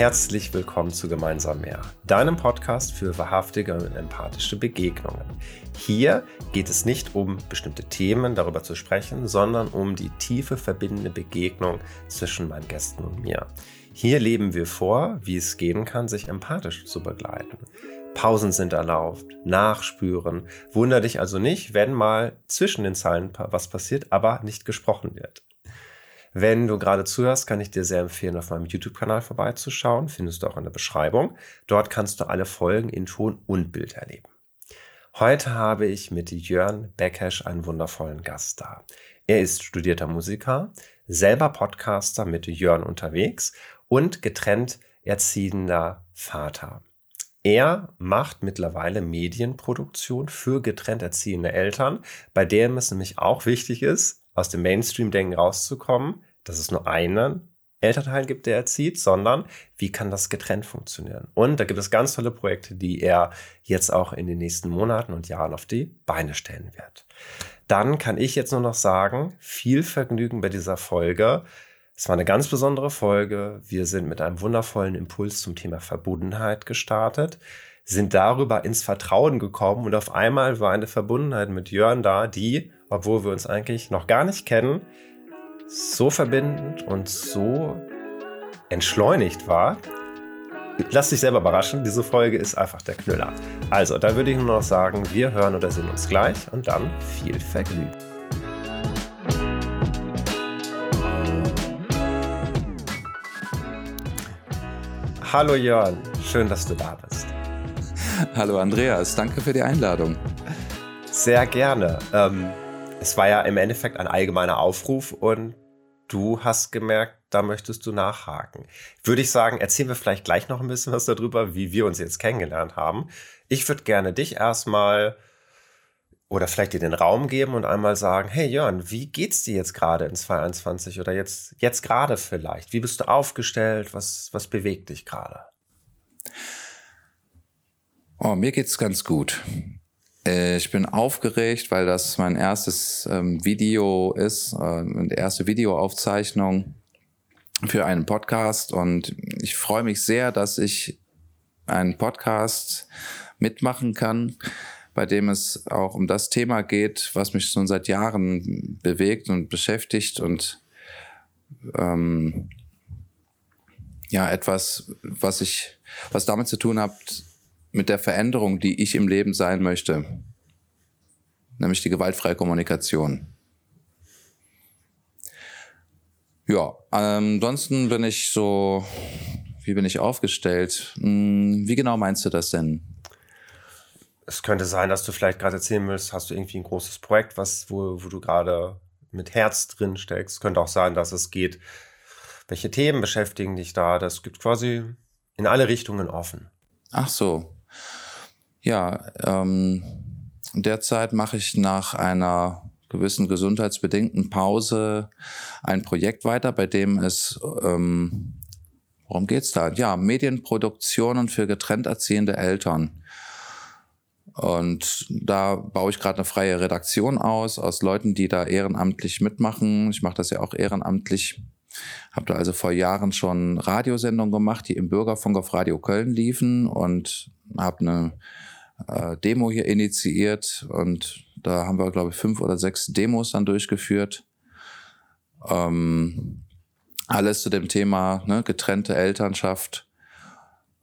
Herzlich willkommen zu Gemeinsam mehr, deinem Podcast für wahrhaftige und empathische Begegnungen. Hier geht es nicht um bestimmte Themen, darüber zu sprechen, sondern um die tiefe verbindende Begegnung zwischen meinen Gästen und mir. Hier leben wir vor, wie es gehen kann, sich empathisch zu begleiten. Pausen sind erlaubt, nachspüren. Wunder dich also nicht, wenn mal zwischen den Zeilen was passiert, aber nicht gesprochen wird. Wenn du gerade zuhörst, kann ich dir sehr empfehlen, auf meinem YouTube-Kanal vorbeizuschauen. Findest du auch in der Beschreibung. Dort kannst du alle Folgen in Ton und Bild erleben. Heute habe ich mit Jörn Beckesch einen wundervollen Gast da. Er ist studierter Musiker, selber Podcaster mit Jörn unterwegs und getrennt erziehender Vater. Er macht mittlerweile Medienproduktion für getrennt erziehende Eltern, bei dem es nämlich auch wichtig ist, aus dem Mainstream-Denken rauszukommen, dass es nur einen Elternteil gibt, der erzieht, sondern wie kann das getrennt funktionieren? Und da gibt es ganz tolle Projekte, die er jetzt auch in den nächsten Monaten und Jahren auf die Beine stellen wird. Dann kann ich jetzt nur noch sagen, viel Vergnügen bei dieser Folge. Es war eine ganz besondere Folge. Wir sind mit einem wundervollen Impuls zum Thema Verbundenheit gestartet, sind darüber ins Vertrauen gekommen und auf einmal war eine Verbundenheit mit Jörn da, die obwohl wir uns eigentlich noch gar nicht kennen, so verbindend und so entschleunigt war. Lass dich selber überraschen, diese Folge ist einfach der Knüller. Also, da würde ich nur noch sagen, wir hören oder sehen uns gleich und dann viel Vergnügen. Hallo Jörn, schön, dass du da bist. Hallo Andreas, danke für die Einladung. Sehr gerne. Ähm, es war ja im Endeffekt ein allgemeiner Aufruf und du hast gemerkt, da möchtest du nachhaken. Würde ich sagen, erzählen wir vielleicht gleich noch ein bisschen was darüber, wie wir uns jetzt kennengelernt haben. Ich würde gerne dich erstmal oder vielleicht dir den Raum geben und einmal sagen, hey Jörn, wie geht's dir jetzt gerade in 2021 oder jetzt, jetzt gerade vielleicht? Wie bist du aufgestellt? Was, was bewegt dich gerade? Oh, mir geht's ganz gut. Äh, ich bin aufgeregt, weil das mein erstes ähm, Video ist, äh, erste Videoaufzeichnung für einen Podcast. Und ich freue mich sehr, dass ich einen Podcast mitmachen kann, bei dem es auch um das Thema geht, was mich schon seit Jahren bewegt und beschäftigt und ähm, ja etwas, was ich, was damit zu tun hat, mit der Veränderung, die ich im Leben sein möchte, nämlich die gewaltfreie Kommunikation. Ja, ansonsten bin ich so, wie bin ich aufgestellt? Hm, wie genau meinst du das denn? Es könnte sein, dass du vielleicht gerade erzählen willst, hast du irgendwie ein großes Projekt, was, wo, wo du gerade mit Herz drin steckst. Es könnte auch sein, dass es geht, welche Themen beschäftigen dich da. Das gibt quasi in alle Richtungen offen. Ach so, ja, ähm, derzeit mache ich nach einer gewissen gesundheitsbedingten Pause ein Projekt weiter, bei dem es, ähm, worum geht's da? Ja, Medienproduktionen für getrennt erziehende Eltern. Und da baue ich gerade eine freie Redaktion aus, aus Leuten, die da ehrenamtlich mitmachen. Ich mache das ja auch ehrenamtlich. Habe da also vor Jahren schon Radiosendungen gemacht, die im Bürgerfunk auf Radio Köln liefen und habe eine äh, Demo hier initiiert und da haben wir, glaube ich, fünf oder sechs Demos dann durchgeführt. Ähm, alles zu dem Thema ne, getrennte Elternschaft.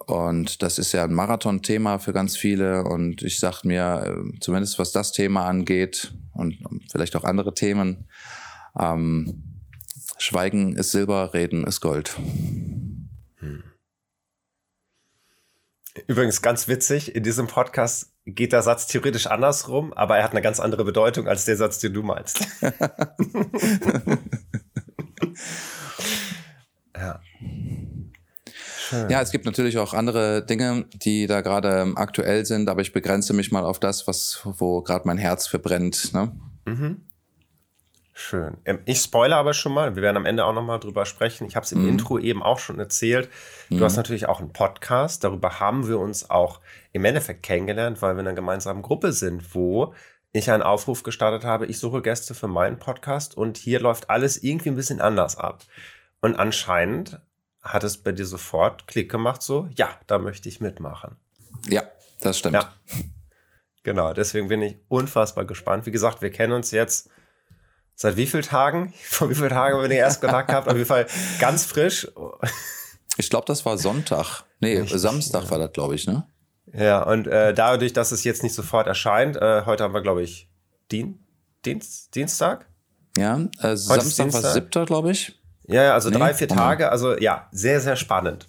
Und das ist ja ein Marathon-Thema für ganz viele. Und ich sage mir, äh, zumindest was das Thema angeht und vielleicht auch andere Themen, ähm, Schweigen ist Silber, Reden ist Gold. Hm. Übrigens ganz witzig, in diesem Podcast geht der Satz theoretisch andersrum, aber er hat eine ganz andere Bedeutung als der Satz, den du meinst. ja. Ja, es gibt natürlich auch andere Dinge, die da gerade aktuell sind, aber ich begrenze mich mal auf das, was, wo gerade mein Herz verbrennt. Ne? Mhm. Schön. Ähm, ich spoilere aber schon mal, wir werden am Ende auch nochmal drüber sprechen. Ich habe es im mhm. Intro eben auch schon erzählt. Du mhm. hast natürlich auch einen Podcast. Darüber haben wir uns auch im Endeffekt kennengelernt, weil wir in einer gemeinsamen Gruppe sind, wo ich einen Aufruf gestartet habe, ich suche Gäste für meinen Podcast und hier läuft alles irgendwie ein bisschen anders ab. Und anscheinend hat es bei dir sofort Klick gemacht, so, ja, da möchte ich mitmachen. Ja, das stimmt. Ja. Genau, deswegen bin ich unfassbar gespannt. Wie gesagt, wir kennen uns jetzt seit wie vielen Tagen? Vor wie vielen Tagen haben wir den ersten Kontakt gehabt? Auf jeden Fall ganz frisch. Ich glaube, das war Sonntag. Nee, Richtig, Samstag ja. war das, glaube ich, ne? Ja, und äh, dadurch, dass es jetzt nicht sofort erscheint, äh, heute haben wir, glaube ich, Dien Dienst Dienstag? Ja, äh, Samstag war siebter, glaube ich. Ja, ja, also nee, drei, vier Tage. Also ja, sehr, sehr spannend.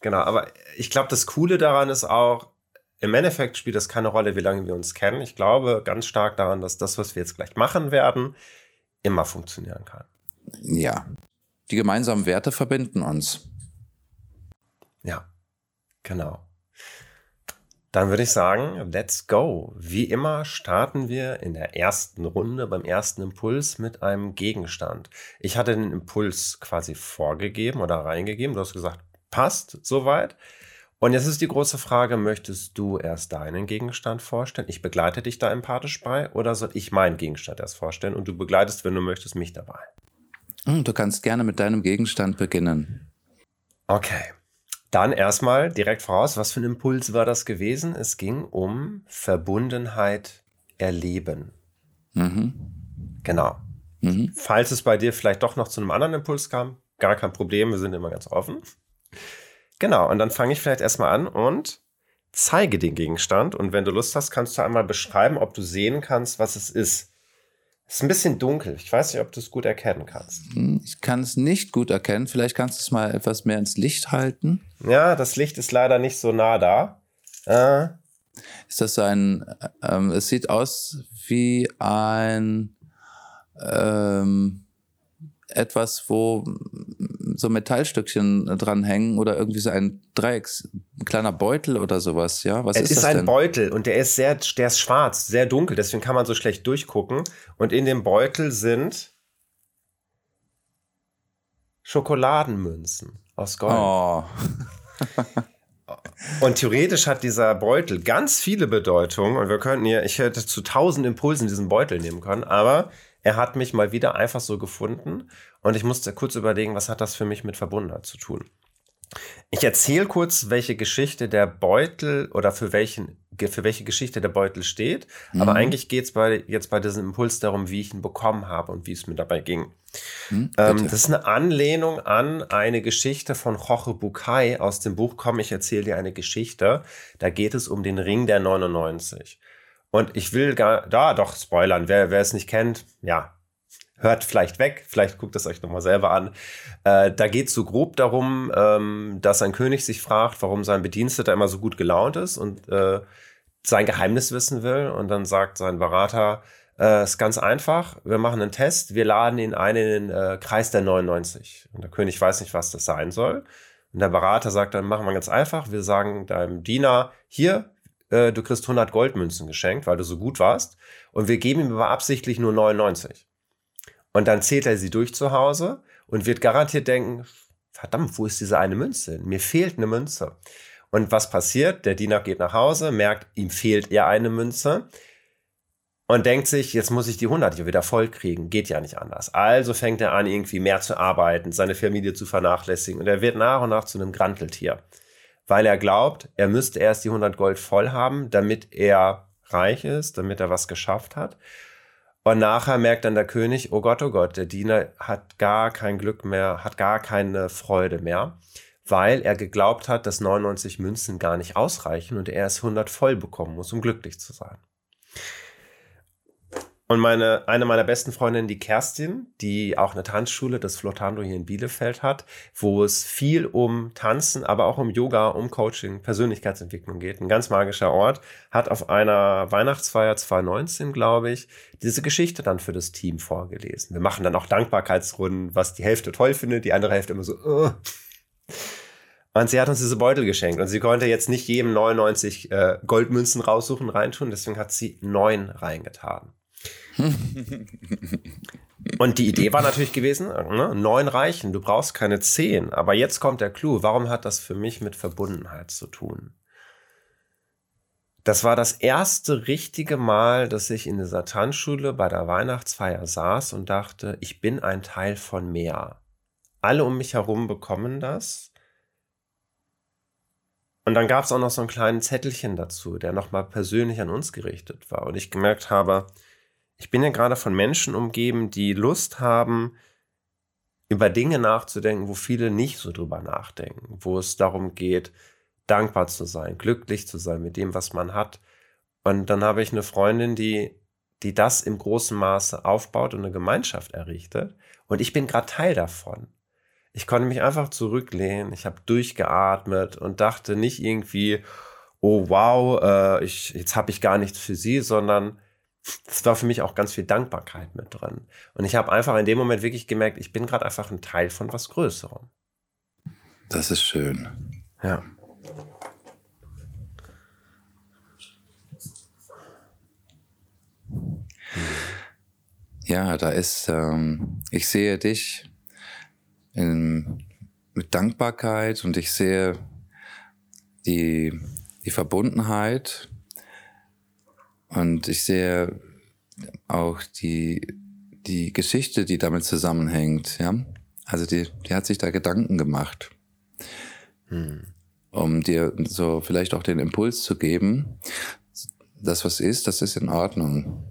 Genau, aber ich glaube, das Coole daran ist auch, im Endeffekt spielt das keine Rolle, wie lange wir uns kennen. Ich glaube ganz stark daran, dass das, was wir jetzt gleich machen werden, immer funktionieren kann. Ja, die gemeinsamen Werte verbinden uns. Ja, genau. Dann würde ich sagen, let's go. Wie immer starten wir in der ersten Runde beim ersten Impuls mit einem Gegenstand. Ich hatte den Impuls quasi vorgegeben oder reingegeben. Du hast gesagt, passt soweit. Und jetzt ist die große Frage, möchtest du erst deinen Gegenstand vorstellen? Ich begleite dich da empathisch bei oder soll ich meinen Gegenstand erst vorstellen und du begleitest, wenn du möchtest, mich dabei? Hm, du kannst gerne mit deinem Gegenstand beginnen. Okay. Dann erstmal direkt voraus, was für ein Impuls war das gewesen? Es ging um Verbundenheit erleben. Mhm. Genau. Mhm. Falls es bei dir vielleicht doch noch zu einem anderen Impuls kam, gar kein Problem, wir sind immer ganz offen. Genau, und dann fange ich vielleicht erstmal an und zeige den Gegenstand. Und wenn du Lust hast, kannst du einmal beschreiben, ob du sehen kannst, was es ist. Es ist ein bisschen dunkel. Ich weiß nicht, ob du es gut erkennen kannst. Hm, ich kann es nicht gut erkennen. Vielleicht kannst du es mal etwas mehr ins Licht halten. Ja, das Licht ist leider nicht so nah da. Äh. Ist das ein, ähm, es sieht aus wie ein, ähm, etwas, wo so Metallstückchen dranhängen oder irgendwie so ein Dreiecks, ein kleiner Beutel oder sowas, ja? Was es ist, ist ein denn? Beutel und der ist sehr, der ist schwarz, sehr dunkel, deswegen kann man so schlecht durchgucken. Und in dem Beutel sind Schokoladenmünzen aus Gold. Oh. Und theoretisch hat dieser Beutel ganz viele Bedeutungen und wir könnten hier, ich hätte zu tausend Impulsen diesen Beutel nehmen können, aber er hat mich mal wieder einfach so gefunden und ich musste kurz überlegen, was hat das für mich mit Verbundenheit zu tun. Ich erzähle kurz, welche Geschichte der Beutel oder für, welchen, für welche Geschichte der Beutel steht. Mhm. Aber eigentlich geht es bei, jetzt bei diesem Impuls darum, wie ich ihn bekommen habe und wie es mir dabei ging. Mhm, ähm, das ist eine Anlehnung an eine Geschichte von Jorge Bucay aus dem Buch Komm, ich erzähle dir eine Geschichte. Da geht es um den Ring der 99. Und ich will gar, da doch spoilern, wer, wer es nicht kennt, ja, hört vielleicht weg, vielleicht guckt es euch nochmal selber an. Äh, da geht es so grob darum, ähm, dass ein König sich fragt, warum sein Bediensteter immer so gut gelaunt ist und äh, sein Geheimnis wissen will. Und dann sagt sein Berater, äh, ist ganz einfach, wir machen einen Test, wir laden ihn ein in den äh, Kreis der 99. Und der König weiß nicht, was das sein soll. Und der Berater sagt dann, machen wir ganz einfach, wir sagen deinem Diener, hier, äh, du kriegst 100 Goldmünzen geschenkt, weil du so gut warst. Und wir geben ihm aber absichtlich nur 99. Und dann zählt er sie durch zu Hause und wird garantiert denken, verdammt, wo ist diese eine Münze? Mir fehlt eine Münze. Und was passiert? Der Diener geht nach Hause, merkt, ihm fehlt eher eine Münze und denkt sich, jetzt muss ich die 100 hier wieder voll kriegen. Geht ja nicht anders. Also fängt er an, irgendwie mehr zu arbeiten, seine Familie zu vernachlässigen und er wird nach und nach zu einem Granteltier weil er glaubt, er müsste erst die 100 Gold voll haben, damit er reich ist, damit er was geschafft hat. Und nachher merkt dann der König, oh Gott, oh Gott, der Diener hat gar kein Glück mehr, hat gar keine Freude mehr, weil er geglaubt hat, dass 99 Münzen gar nicht ausreichen und er erst 100 voll bekommen muss, um glücklich zu sein. Und meine, eine meiner besten Freundinnen, die Kerstin, die auch eine Tanzschule, das Flotando hier in Bielefeld hat, wo es viel um Tanzen, aber auch um Yoga, um Coaching, Persönlichkeitsentwicklung geht. Ein ganz magischer Ort. Hat auf einer Weihnachtsfeier 2019, glaube ich, diese Geschichte dann für das Team vorgelesen. Wir machen dann auch Dankbarkeitsrunden, was die Hälfte toll findet, die andere Hälfte immer so, uh. Und sie hat uns diese Beutel geschenkt. Und sie konnte jetzt nicht jedem 99 äh, Goldmünzen raussuchen, reintun. Deswegen hat sie neun reingetan. Und die Idee war natürlich gewesen, ne, neun reichen, du brauchst keine zehn. Aber jetzt kommt der Clou, warum hat das für mich mit Verbundenheit zu tun? Das war das erste richtige Mal, dass ich in dieser Tanzschule bei der Weihnachtsfeier saß und dachte, ich bin ein Teil von mehr. alle um mich herum bekommen das. Und dann gab es auch noch so einen kleinen Zettelchen dazu, der nochmal persönlich an uns gerichtet war. Und ich gemerkt habe, ich bin ja gerade von Menschen umgeben, die Lust haben, über Dinge nachzudenken, wo viele nicht so drüber nachdenken, wo es darum geht, dankbar zu sein, glücklich zu sein mit dem, was man hat. Und dann habe ich eine Freundin, die, die das im großen Maße aufbaut und eine Gemeinschaft errichtet. Und ich bin gerade Teil davon. Ich konnte mich einfach zurücklehnen, ich habe durchgeatmet und dachte nicht irgendwie, oh wow, äh, ich, jetzt habe ich gar nichts für sie, sondern es war für mich auch ganz viel Dankbarkeit mit drin. Und ich habe einfach in dem Moment wirklich gemerkt, ich bin gerade einfach ein Teil von was Größerem. Das ist schön. Ja. Ja, da ist, ähm, ich sehe dich in, mit Dankbarkeit und ich sehe die, die Verbundenheit und ich sehe auch die, die Geschichte, die damit zusammenhängt, ja. Also die, die hat sich da Gedanken gemacht, hm. um dir so vielleicht auch den Impuls zu geben, das was ist, das ist in Ordnung.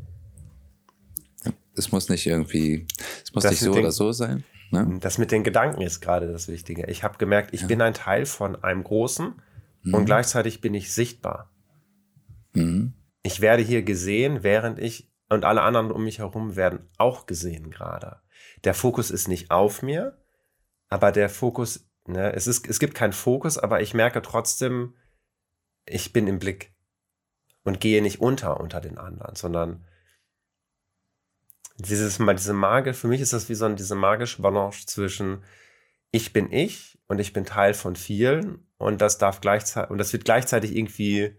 Es muss nicht irgendwie, es muss das nicht so den, oder so sein. Ne? Das mit den Gedanken ist gerade das Wichtige. Ich habe gemerkt, ich ja. bin ein Teil von einem Großen mhm. und gleichzeitig bin ich sichtbar. Mhm ich werde hier gesehen, während ich und alle anderen um mich herum werden auch gesehen gerade. Der Fokus ist nicht auf mir, aber der Fokus, ne, es, ist, es gibt keinen Fokus, aber ich merke trotzdem, ich bin im Blick und gehe nicht unter unter den anderen, sondern dieses, diese Magie, für mich ist das wie so eine, diese magische Balance zwischen ich bin ich und ich bin Teil von vielen und das darf gleichzeitig, und das wird gleichzeitig irgendwie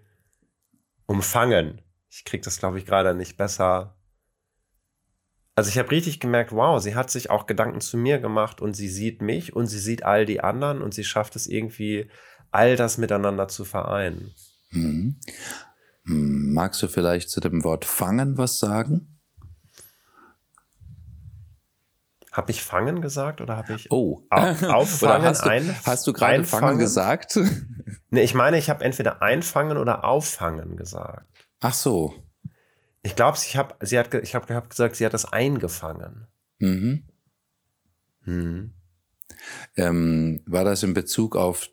umfangen. Ich krieg das, glaube ich, gerade nicht besser. Also ich habe richtig gemerkt, wow, sie hat sich auch Gedanken zu mir gemacht und sie sieht mich und sie sieht all die anderen und sie schafft es irgendwie, all das miteinander zu vereinen. Mhm. Magst du vielleicht zu dem Wort fangen was sagen? Habe ich fangen gesagt oder habe ich oh. auffangen? hast, du, ein, hast du gerade fangen gesagt? Nee, ich meine, ich habe entweder einfangen oder auffangen gesagt. Ach so. Ich glaube, ich habe sie hat ich habe hab gesagt, sie hat das eingefangen. Mhm. Mhm. Ähm, war das in Bezug auf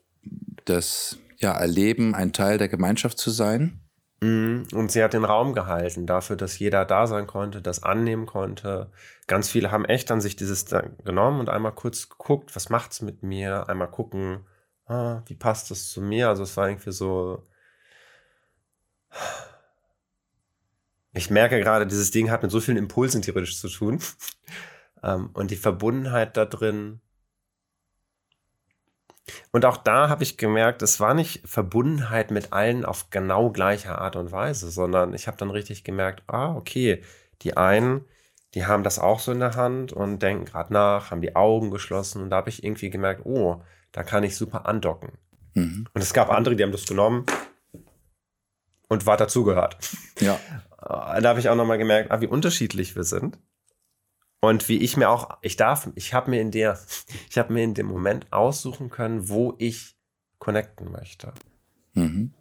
das ja, Erleben, ein Teil der Gemeinschaft zu sein? Mhm. Und sie hat den Raum gehalten dafür, dass jeder da sein konnte, das annehmen konnte. Ganz viele haben echt an sich dieses genommen und einmal kurz geguckt, was macht's mit mir? Einmal gucken, ah, wie passt das zu mir? Also es war irgendwie so. Ich merke gerade, dieses Ding hat mit so vielen Impulsen theoretisch zu tun. Ähm, und die Verbundenheit da drin und auch da habe ich gemerkt, es war nicht Verbundenheit mit allen auf genau gleicher Art und Weise, sondern ich habe dann richtig gemerkt, ah, okay, die einen, die haben das auch so in der Hand und denken gerade nach, haben die Augen geschlossen und da habe ich irgendwie gemerkt, oh, da kann ich super andocken. Mhm. Und es gab andere, die haben das genommen und war dazugehört. Ja. Da habe ich auch nochmal gemerkt, ah, wie unterschiedlich wir sind. Und wie ich mir auch, ich darf, ich habe mir in der, ich habe mir in dem Moment aussuchen können, wo ich connecten möchte. Mhm.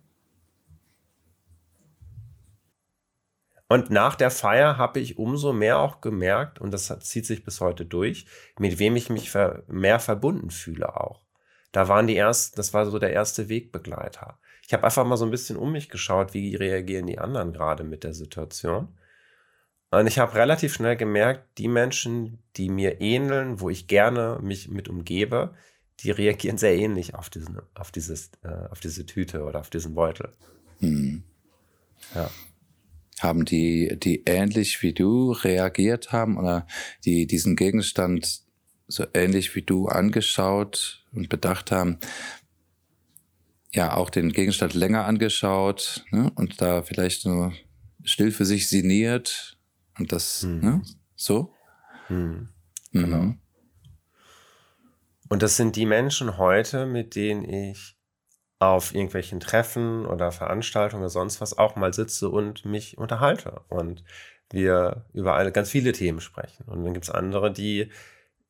Und nach der Feier habe ich umso mehr auch gemerkt, und das zieht sich bis heute durch, mit wem ich mich mehr verbunden fühle auch. Da waren die ersten, das war so der erste Wegbegleiter. Ich habe einfach mal so ein bisschen um mich geschaut, wie reagieren die anderen gerade mit der Situation. Und ich habe relativ schnell gemerkt, die Menschen, die mir ähneln, wo ich gerne mich mit umgebe, die reagieren sehr ähnlich auf, diesen, auf, dieses, äh, auf diese Tüte oder auf diesen Beutel. Hm. Ja. Haben die, die ähnlich wie du reagiert haben oder die diesen Gegenstand so ähnlich wie du angeschaut und bedacht haben, ja, auch den Gegenstand länger angeschaut ne, und da vielleicht nur still für sich sinniert und das, mhm. ne? So? Mhm. Genau. Und das sind die Menschen heute, mit denen ich auf irgendwelchen Treffen oder Veranstaltungen oder sonst was auch mal sitze und mich unterhalte und wir über alle, ganz viele Themen sprechen. Und dann gibt es andere, die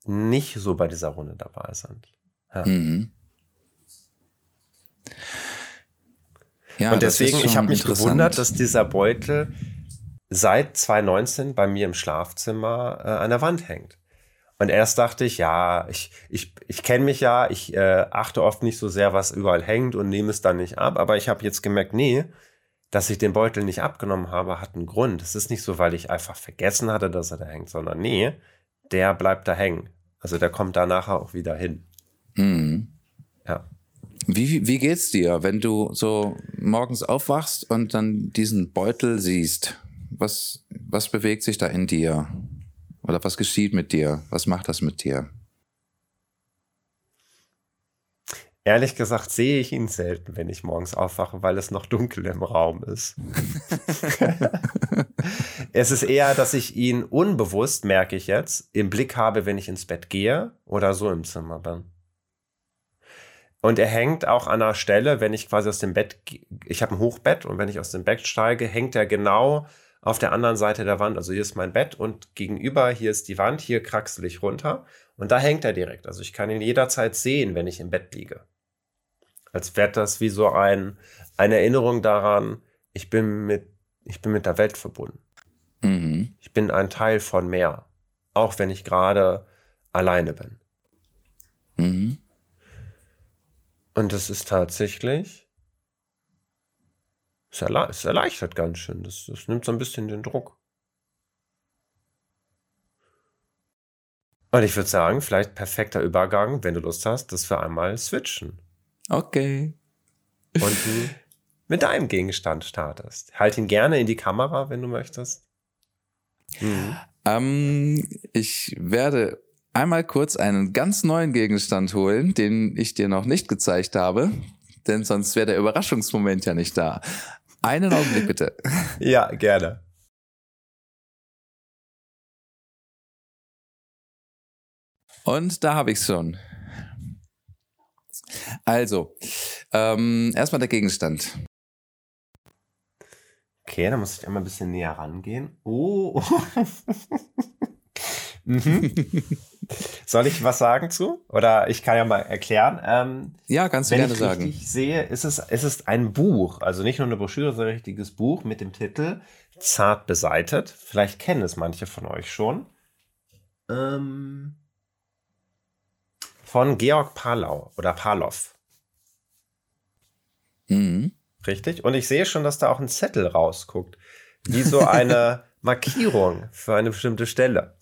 nicht so bei dieser Runde dabei sind. Ja. Mhm. Ja, und deswegen, ich habe mich gewundert, dass dieser Beutel seit 2019 bei mir im Schlafzimmer äh, an der Wand hängt. Und erst dachte ich, ja, ich, ich, ich kenne mich ja, ich äh, achte oft nicht so sehr, was überall hängt und nehme es dann nicht ab. Aber ich habe jetzt gemerkt, nee, dass ich den Beutel nicht abgenommen habe, hat einen Grund. Es ist nicht so, weil ich einfach vergessen hatte, dass er da hängt, sondern nee, der bleibt da hängen. Also der kommt da nachher auch wieder hin. Mhm. Ja. Wie, wie geht's dir, wenn du so morgens aufwachst und dann diesen Beutel siehst? Was, was bewegt sich da in dir? Oder was geschieht mit dir? Was macht das mit dir? Ehrlich gesagt sehe ich ihn selten, wenn ich morgens aufwache, weil es noch dunkel im Raum ist. es ist eher, dass ich ihn unbewusst, merke ich jetzt, im Blick habe, wenn ich ins Bett gehe oder so im Zimmer bin. Und er hängt auch an einer Stelle, wenn ich quasi aus dem Bett, ich habe ein Hochbett und wenn ich aus dem Bett steige, hängt er genau auf der anderen Seite der Wand. Also hier ist mein Bett und gegenüber hier ist die Wand, hier kraxel ich runter und da hängt er direkt. Also ich kann ihn jederzeit sehen, wenn ich im Bett liege. Als wäre das wie so ein, eine Erinnerung daran, ich bin mit, ich bin mit der Welt verbunden. Mhm. Ich bin ein Teil von mehr, auch wenn ich gerade alleine bin. Mhm. Und das ist tatsächlich es, erle es erleichtert ganz schön. Das, das nimmt so ein bisschen den Druck. Und ich würde sagen, vielleicht perfekter Übergang, wenn du Lust hast, dass wir einmal switchen. Okay. Und du mit deinem Gegenstand startest. Halt ihn gerne in die Kamera, wenn du möchtest. Mhm. Ähm, ich werde einmal kurz einen ganz neuen Gegenstand holen, den ich dir noch nicht gezeigt habe, denn sonst wäre der Überraschungsmoment ja nicht da. Einen Augenblick bitte. Ja, gerne. Und da habe ich es schon. Also, ähm, erstmal der Gegenstand. Okay, dann muss ich einmal ein bisschen näher rangehen. Oh. mhm. Soll ich was sagen zu? Oder ich kann ja mal erklären. Ähm, ja, kannst du gerne sagen. Wenn ich sehe, ist es, ist es ein Buch. Also nicht nur eine Broschüre, sondern ein richtiges Buch mit dem Titel Zart beseitet. Vielleicht kennen es manche von euch schon. Ähm, von Georg Palau oder Palow. Mhm. Richtig? Und ich sehe schon, dass da auch ein Zettel rausguckt. Wie so eine Markierung für eine bestimmte Stelle.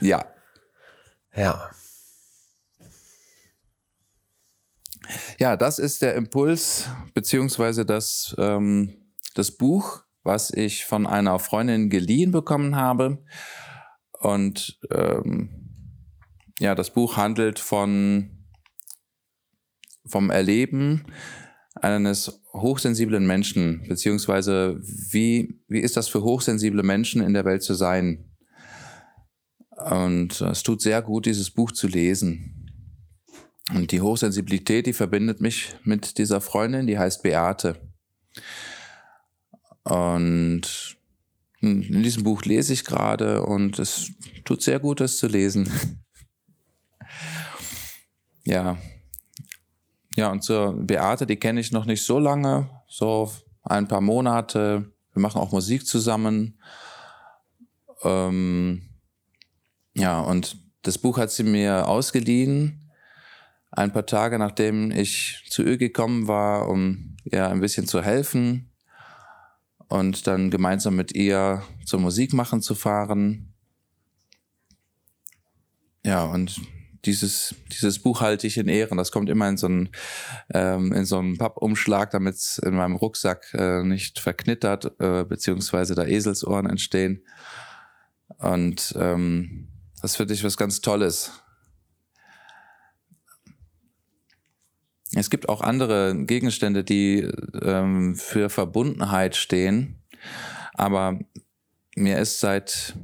Ja. Ja. Ja, das ist der Impuls, beziehungsweise das, ähm, das Buch, was ich von einer Freundin geliehen bekommen habe. Und ähm, ja, das Buch handelt von, vom Erleben eines hochsensiblen Menschen, beziehungsweise wie, wie ist das für hochsensible Menschen in der Welt zu sein? Und es tut sehr gut, dieses Buch zu lesen. Und die Hochsensibilität, die verbindet mich mit dieser Freundin, die heißt Beate. Und in diesem Buch lese ich gerade und es tut sehr gut, das zu lesen. Ja. Ja, und zur Beate, die kenne ich noch nicht so lange, so ein paar Monate. Wir machen auch Musik zusammen. Ähm, ja, und das Buch hat sie mir ausgeliehen, ein paar Tage nachdem ich zu ihr gekommen war, um ihr ein bisschen zu helfen und dann gemeinsam mit ihr zur Musik machen zu fahren. Ja, und dieses, dieses Buch halte ich in Ehren. Das kommt immer in so einen, ähm, in so einen Pappumschlag, damit es in meinem Rucksack äh, nicht verknittert, äh, beziehungsweise da Eselsohren entstehen. Und ähm, das finde ich was ganz Tolles. Es gibt auch andere Gegenstände, die ähm, für Verbundenheit stehen. Aber mir ist seit,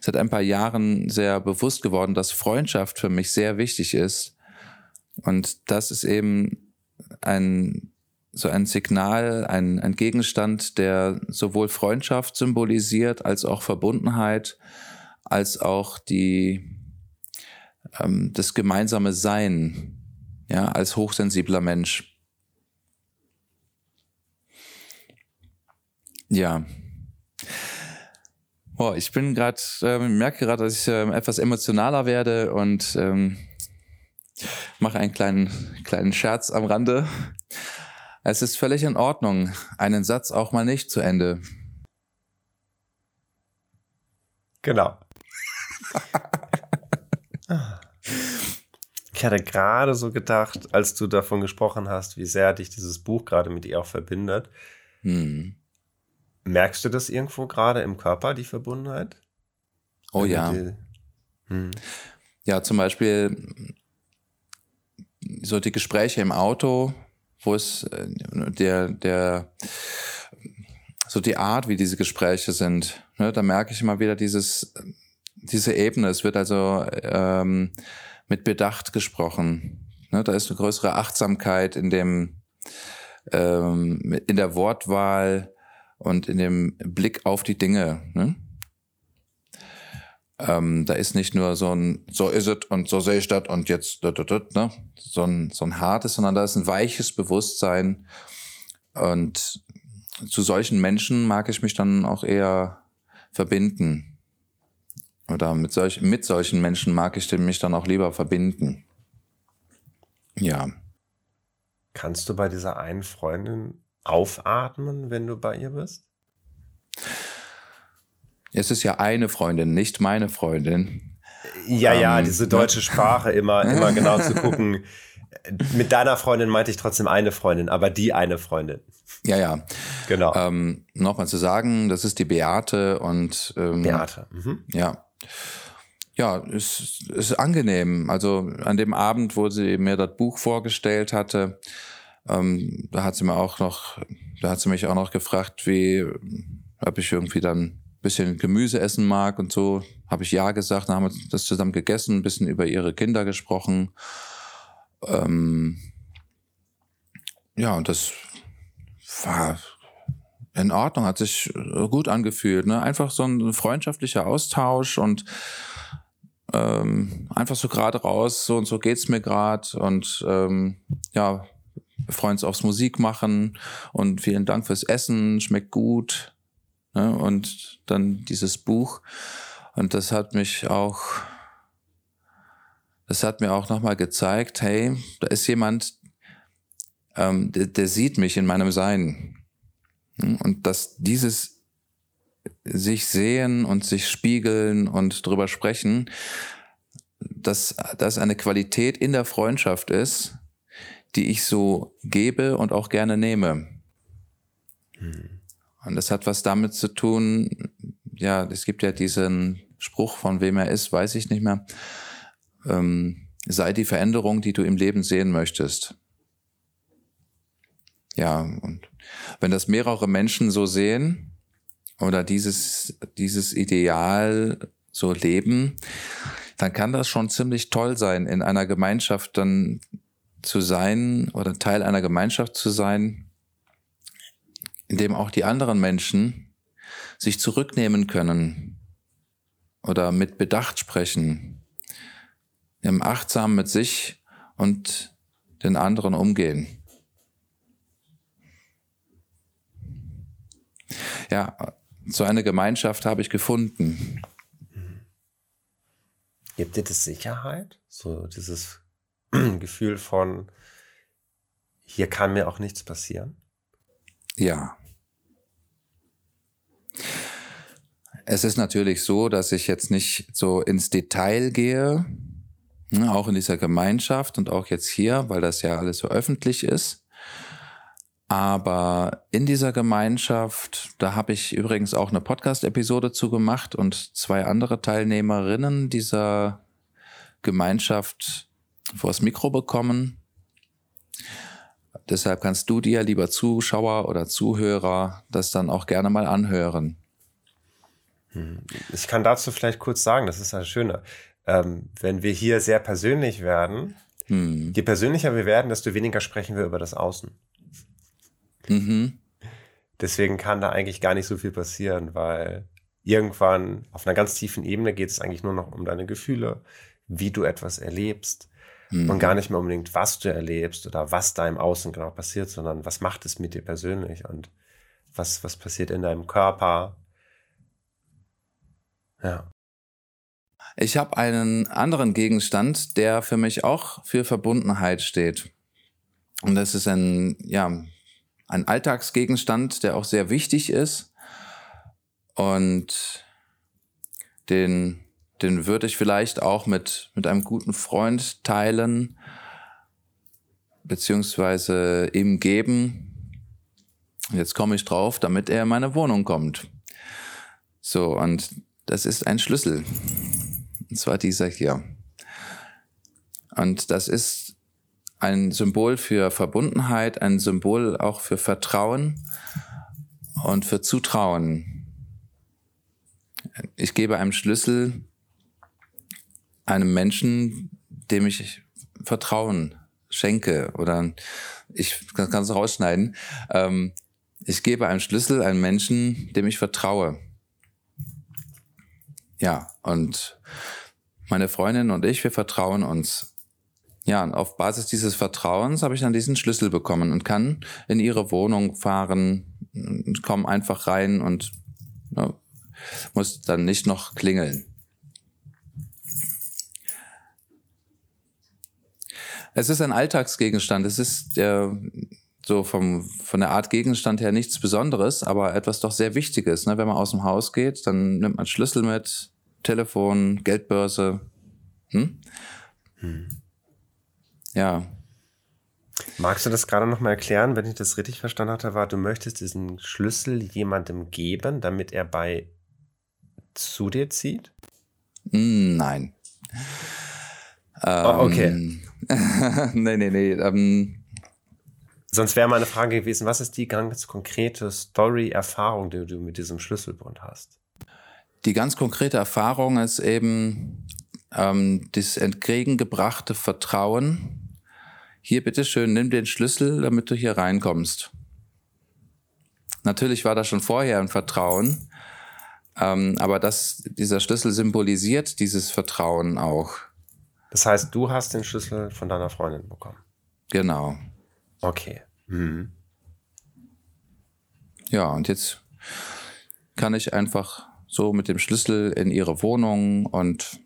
seit ein paar Jahren sehr bewusst geworden, dass Freundschaft für mich sehr wichtig ist. Und das ist eben ein, so ein Signal, ein, ein Gegenstand, der sowohl Freundschaft symbolisiert als auch Verbundenheit als auch die, ähm, das gemeinsame Sein, ja, als hochsensibler Mensch. Ja. Boah, ich bin gerade, äh, merke gerade, dass ich äh, etwas emotionaler werde und ähm, mache einen kleinen, kleinen Scherz am Rande. Es ist völlig in Ordnung, einen Satz auch mal nicht zu Ende. Genau. ich hatte gerade so gedacht, als du davon gesprochen hast, wie sehr dich dieses Buch gerade mit ihr auch verbindet. Hm. Merkst du das irgendwo gerade im Körper, die Verbundenheit? Oh ja. hm. Ja, zum Beispiel so die Gespräche im Auto, wo es äh, der, der, so die Art, wie diese Gespräche sind, ne, da merke ich immer wieder dieses, diese Ebene. Es wird also ähm, mit Bedacht gesprochen. Ne, da ist eine größere Achtsamkeit in dem, ähm, in der Wortwahl und in dem Blick auf die Dinge. Ne? Ähm, da ist nicht nur so ein, so ist es und so sehe ich das und jetzt, ne? so, ein, so ein hartes, sondern da ist ein weiches Bewusstsein. Und zu solchen Menschen mag ich mich dann auch eher verbinden. Oder mit, solch, mit solchen Menschen mag ich mich dann auch lieber verbinden. Ja. Kannst du bei dieser einen Freundin aufatmen, wenn du bei ihr bist? Es ist ja eine Freundin, nicht meine Freundin. Ja, ja, ähm, diese deutsche ne? Sprache immer, immer genau zu gucken. Mit deiner Freundin meinte ich trotzdem eine Freundin, aber die eine Freundin. Ja, ja. Genau. Ähm, Nochmal zu sagen, das ist die Beate und ähm, Beate. Mhm. Ja. Ja, ist, ist angenehm. Also an dem Abend, wo sie mir das Buch vorgestellt hatte, ähm, da hat sie mir auch noch, da hat sie mich auch noch gefragt, wie, ob ich irgendwie dann bisschen Gemüse essen mag und so, habe ich ja gesagt, dann haben wir das zusammen gegessen, ein bisschen über ihre Kinder gesprochen. Ähm, ja, und das war in Ordnung, hat sich gut angefühlt. Ne? Einfach so ein freundschaftlicher Austausch und ähm, einfach so gerade raus, so und so geht's mir gerade und ähm, ja, freuen uns aufs Musik machen und vielen Dank fürs Essen, schmeckt gut. Ne? Und dann dieses Buch. Und das hat mich auch, das hat mir auch nochmal gezeigt, hey, da ist jemand, ähm, der, der sieht mich in meinem Sein. Und dass dieses sich sehen und sich spiegeln und drüber sprechen, dass das eine Qualität in der Freundschaft ist, die ich so gebe und auch gerne nehme. Hm. Und das hat was damit zu tun, ja, es gibt ja diesen Spruch, von wem er ist, weiß ich nicht mehr. Ähm, sei die Veränderung, die du im Leben sehen möchtest. Ja, und wenn das mehrere Menschen so sehen oder dieses, dieses Ideal so leben, dann kann das schon ziemlich toll sein, in einer Gemeinschaft dann zu sein oder Teil einer Gemeinschaft zu sein, in dem auch die anderen Menschen sich zurücknehmen können oder mit Bedacht sprechen, im achtsam mit sich und den anderen umgehen. Ja, so eine Gemeinschaft habe ich gefunden. Gibt dir das Sicherheit? So dieses Gefühl von, hier kann mir auch nichts passieren? Ja. Es ist natürlich so, dass ich jetzt nicht so ins Detail gehe, ne, auch in dieser Gemeinschaft und auch jetzt hier, weil das ja alles so öffentlich ist. Aber in dieser Gemeinschaft, da habe ich übrigens auch eine Podcast-Episode zu gemacht und zwei andere Teilnehmerinnen dieser Gemeinschaft vors Mikro bekommen. Deshalb kannst du dir, lieber Zuschauer oder Zuhörer, das dann auch gerne mal anhören. Ich kann dazu vielleicht kurz sagen, das ist das Schöne. Ähm, wenn wir hier sehr persönlich werden, hm. je persönlicher wir werden, desto weniger sprechen wir über das Außen. Mhm. Deswegen kann da eigentlich gar nicht so viel passieren, weil irgendwann auf einer ganz tiefen Ebene geht es eigentlich nur noch um deine Gefühle, wie du etwas erlebst mhm. und gar nicht mehr unbedingt, was du erlebst oder was da im Außen genau passiert, sondern was macht es mit dir persönlich und was, was passiert in deinem Körper. Ja. Ich habe einen anderen Gegenstand, der für mich auch für Verbundenheit steht. Und das ist ein, ja, ein Alltagsgegenstand, der auch sehr wichtig ist. Und den, den würde ich vielleicht auch mit, mit einem guten Freund teilen, beziehungsweise ihm geben. Jetzt komme ich drauf, damit er in meine Wohnung kommt. So, und das ist ein Schlüssel. Und zwar dieser hier. Und das ist ein Symbol für Verbundenheit, ein Symbol auch für Vertrauen und für Zutrauen. Ich gebe einen Schlüssel einem Menschen, dem ich Vertrauen schenke oder ich kann es rausschneiden. Ähm, ich gebe einen Schlüssel einem Menschen, dem ich vertraue. Ja, und meine Freundin und ich, wir vertrauen uns. Ja, und auf Basis dieses Vertrauens habe ich dann diesen Schlüssel bekommen und kann in ihre Wohnung fahren, komme einfach rein und ja, muss dann nicht noch klingeln. Es ist ein Alltagsgegenstand. Es ist äh, so vom, von der Art Gegenstand her nichts Besonderes, aber etwas doch sehr Wichtiges. Ne? Wenn man aus dem Haus geht, dann nimmt man Schlüssel mit, Telefon, Geldbörse. Hm? Hm. Ja. Magst du das gerade noch mal erklären, wenn ich das richtig verstanden hatte, war, du möchtest diesen Schlüssel jemandem geben, damit er bei zu dir zieht? Hm, nein. Oh, okay. Ähm, nee, nee, nee. Ähm, Sonst wäre meine Frage gewesen, was ist die ganz konkrete Story-Erfahrung, die du mit diesem Schlüsselbund hast? Die ganz konkrete Erfahrung ist eben ähm, das entgegengebrachte Vertrauen, hier bitteschön, nimm den Schlüssel, damit du hier reinkommst. Natürlich war da schon vorher ein Vertrauen, ähm, aber das, dieser Schlüssel symbolisiert dieses Vertrauen auch. Das heißt, du hast den Schlüssel von deiner Freundin bekommen. Genau. Okay. Mhm. Ja, und jetzt kann ich einfach so mit dem Schlüssel in ihre Wohnung und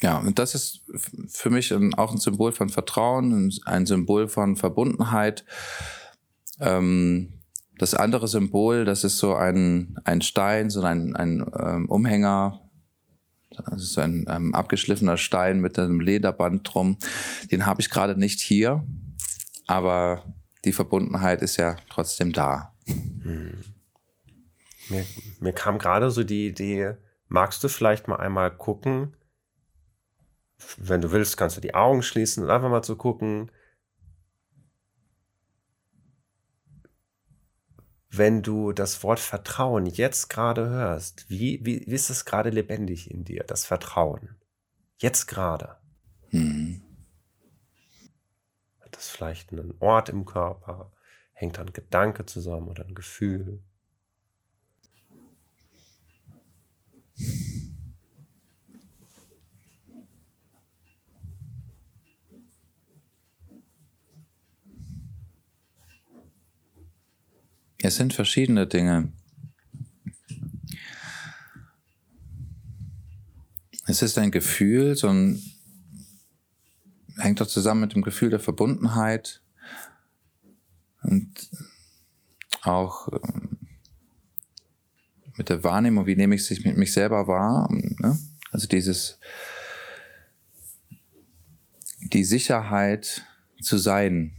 ja, und das ist für mich auch ein Symbol von Vertrauen, ein Symbol von Verbundenheit. Ähm, das andere Symbol, das ist so ein, ein Stein, so ein, ein ähm, Umhänger, das ist ein ähm, abgeschliffener Stein mit einem Lederband drum. Den habe ich gerade nicht hier, aber die Verbundenheit ist ja trotzdem da. Hm. Mir, mir kam gerade so die Idee, magst du vielleicht mal einmal gucken, wenn du willst, kannst du die Augen schließen und einfach mal zu gucken, wenn du das Wort Vertrauen jetzt gerade hörst, wie, wie, wie ist es gerade lebendig in dir, das Vertrauen? Jetzt gerade. Mhm. Hat das vielleicht einen Ort im Körper? Hängt da ein Gedanke zusammen oder ein Gefühl? Es sind verschiedene Dinge. Es ist ein Gefühl, so ein, hängt doch zusammen mit dem Gefühl der Verbundenheit und auch ähm, mit der Wahrnehmung, wie nehme ich sich mit mich selber wahr. Ne? Also dieses, die Sicherheit zu sein.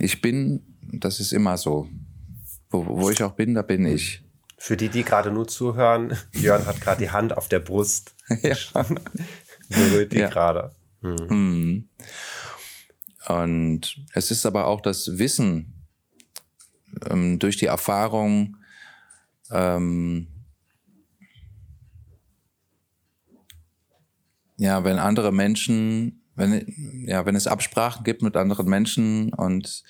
Ich bin, das ist immer so. Wo, wo ich auch bin, da bin ich. Für die, die gerade nur zuhören, Jörn hat gerade die Hand auf der Brust. ja. Berührt die ja. gerade. Hm. hm. Und es ist aber auch das Wissen ähm, durch die Erfahrung, ähm, ja, wenn andere Menschen, wenn, ja, wenn es Absprachen gibt mit anderen Menschen und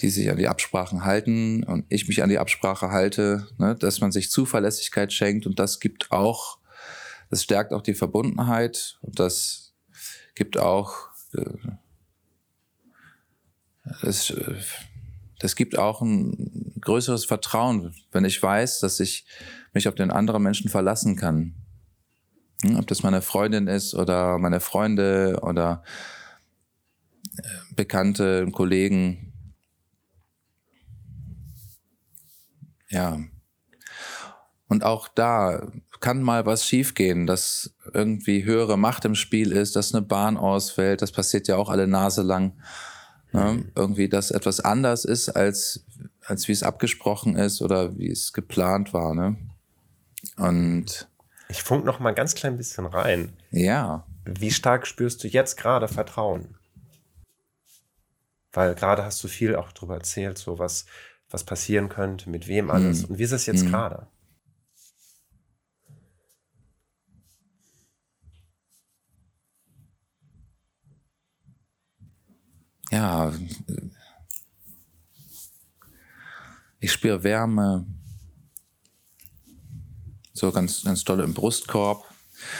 die sich an die Absprachen halten und ich mich an die Absprache halte, ne, dass man sich Zuverlässigkeit schenkt und das gibt auch, das stärkt auch die Verbundenheit und das gibt auch, äh, das, äh, das gibt auch ein größeres Vertrauen, wenn ich weiß, dass ich mich auf den anderen Menschen verlassen kann. Hm, ob das meine Freundin ist oder meine Freunde oder äh, Bekannte, Kollegen. Ja. Und auch da kann mal was schiefgehen, dass irgendwie höhere Macht im Spiel ist, dass eine Bahn ausfällt. Das passiert ja auch alle Nase lang. Ne? Mhm. Irgendwie, dass etwas anders ist, als, als wie es abgesprochen ist oder wie es geplant war. Ne? Und ich funk noch mal ganz klein bisschen rein. Ja. Wie stark spürst du jetzt gerade Vertrauen? Weil gerade hast du viel auch darüber erzählt, so was, was passieren könnte, mit wem alles. Mhm. Und wie ist es jetzt mhm. gerade? Ja, ich spüre Wärme, so ganz, ganz doll im Brustkorb,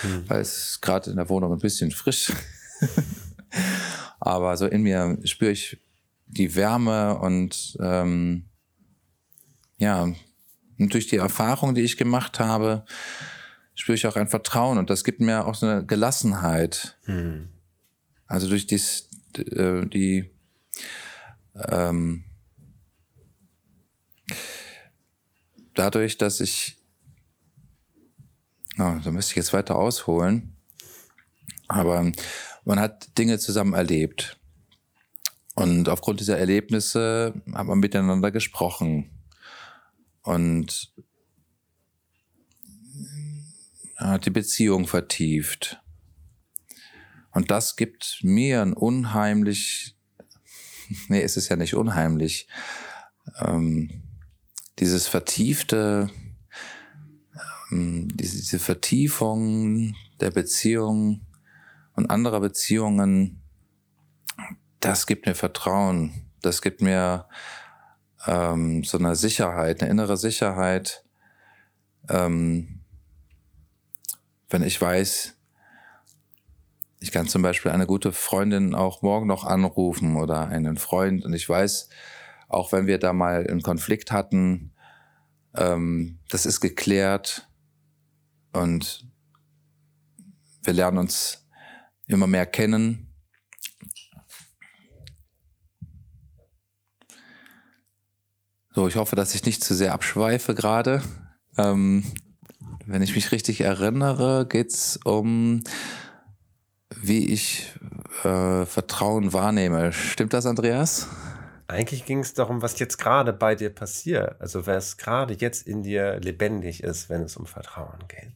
mhm. weil es gerade in der Wohnung ein bisschen frisch. Aber so in mir spüre ich die Wärme und ähm, ja, und durch die Erfahrung, die ich gemacht habe, spüre ich auch ein Vertrauen und das gibt mir auch so eine Gelassenheit. Mhm. Also durch dies, äh, die ähm, dadurch, dass ich Oh, da müsste ich jetzt weiter ausholen. Aber man hat Dinge zusammen erlebt. Und aufgrund dieser Erlebnisse hat man miteinander gesprochen. Und hat die Beziehung vertieft. Und das gibt mir ein unheimlich, nee, es ist ja nicht unheimlich, ähm, dieses vertiefte ähm, diese, diese Vertiefung der Beziehung und anderer Beziehungen, das gibt mir Vertrauen, das gibt mir ähm, so eine Sicherheit, eine innere Sicherheit, ähm, wenn ich weiß, ich kann zum Beispiel eine gute Freundin auch morgen noch anrufen oder einen Freund und ich weiß, auch wenn wir da mal einen Konflikt hatten, ähm, das ist geklärt, und wir lernen uns immer mehr kennen. So, ich hoffe, dass ich nicht zu sehr abschweife gerade. Ähm, wenn ich mich richtig erinnere, geht's um, wie ich äh, Vertrauen wahrnehme. Stimmt das, Andreas? Eigentlich ging es darum, was jetzt gerade bei dir passiert. Also, was gerade jetzt in dir lebendig ist, wenn es um Vertrauen geht.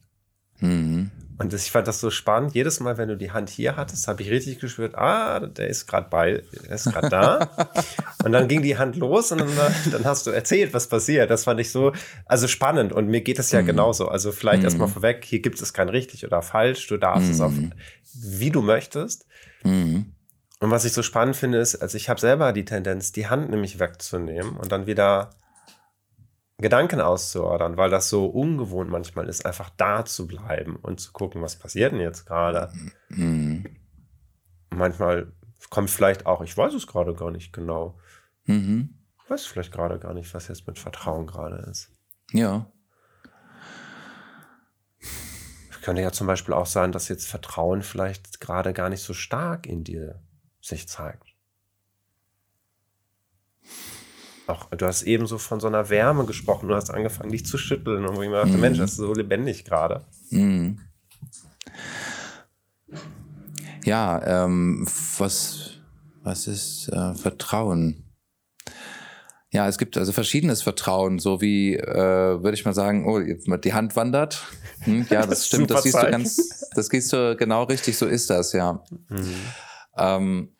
Mhm. Und das, ich fand das so spannend. Jedes Mal, wenn du die Hand hier hattest, habe ich richtig gespürt, ah, der ist gerade bei, der ist gerade da. und dann ging die Hand los und dann, dann, hast du erzählt, was passiert. Das fand ich so, also spannend. Und mir geht es ja mhm. genauso. Also vielleicht mhm. erstmal vorweg, hier gibt es kein richtig oder falsch. Du darfst es auf, mhm. wie du möchtest. Mhm. Und was ich so spannend finde, ist, also ich habe selber die Tendenz, die Hand nämlich wegzunehmen und dann wieder Gedanken auszuordern, weil das so ungewohnt manchmal ist, einfach da zu bleiben und zu gucken, was passiert denn jetzt gerade. Mhm. Manchmal kommt vielleicht auch, ich weiß es gerade gar nicht genau. Mhm. Ich weiß vielleicht gerade gar nicht, was jetzt mit Vertrauen gerade ist. Ja. Es könnte ja zum Beispiel auch sein, dass jetzt Vertrauen vielleicht gerade gar nicht so stark in dir sich zeigt. Auch, du hast eben so von so einer Wärme gesprochen, du hast angefangen, dich zu schütteln und ich mir dachte, mhm. Mensch, das ist so lebendig gerade. Mhm. Ja, ähm, was, was ist äh, Vertrauen? Ja, es gibt also verschiedenes Vertrauen, so wie, äh, würde ich mal sagen, oh, die Hand wandert. Hm, ja, das stimmt, das siehst du ganz, das siehst du genau richtig, so ist das, ja. Mhm. Ähm,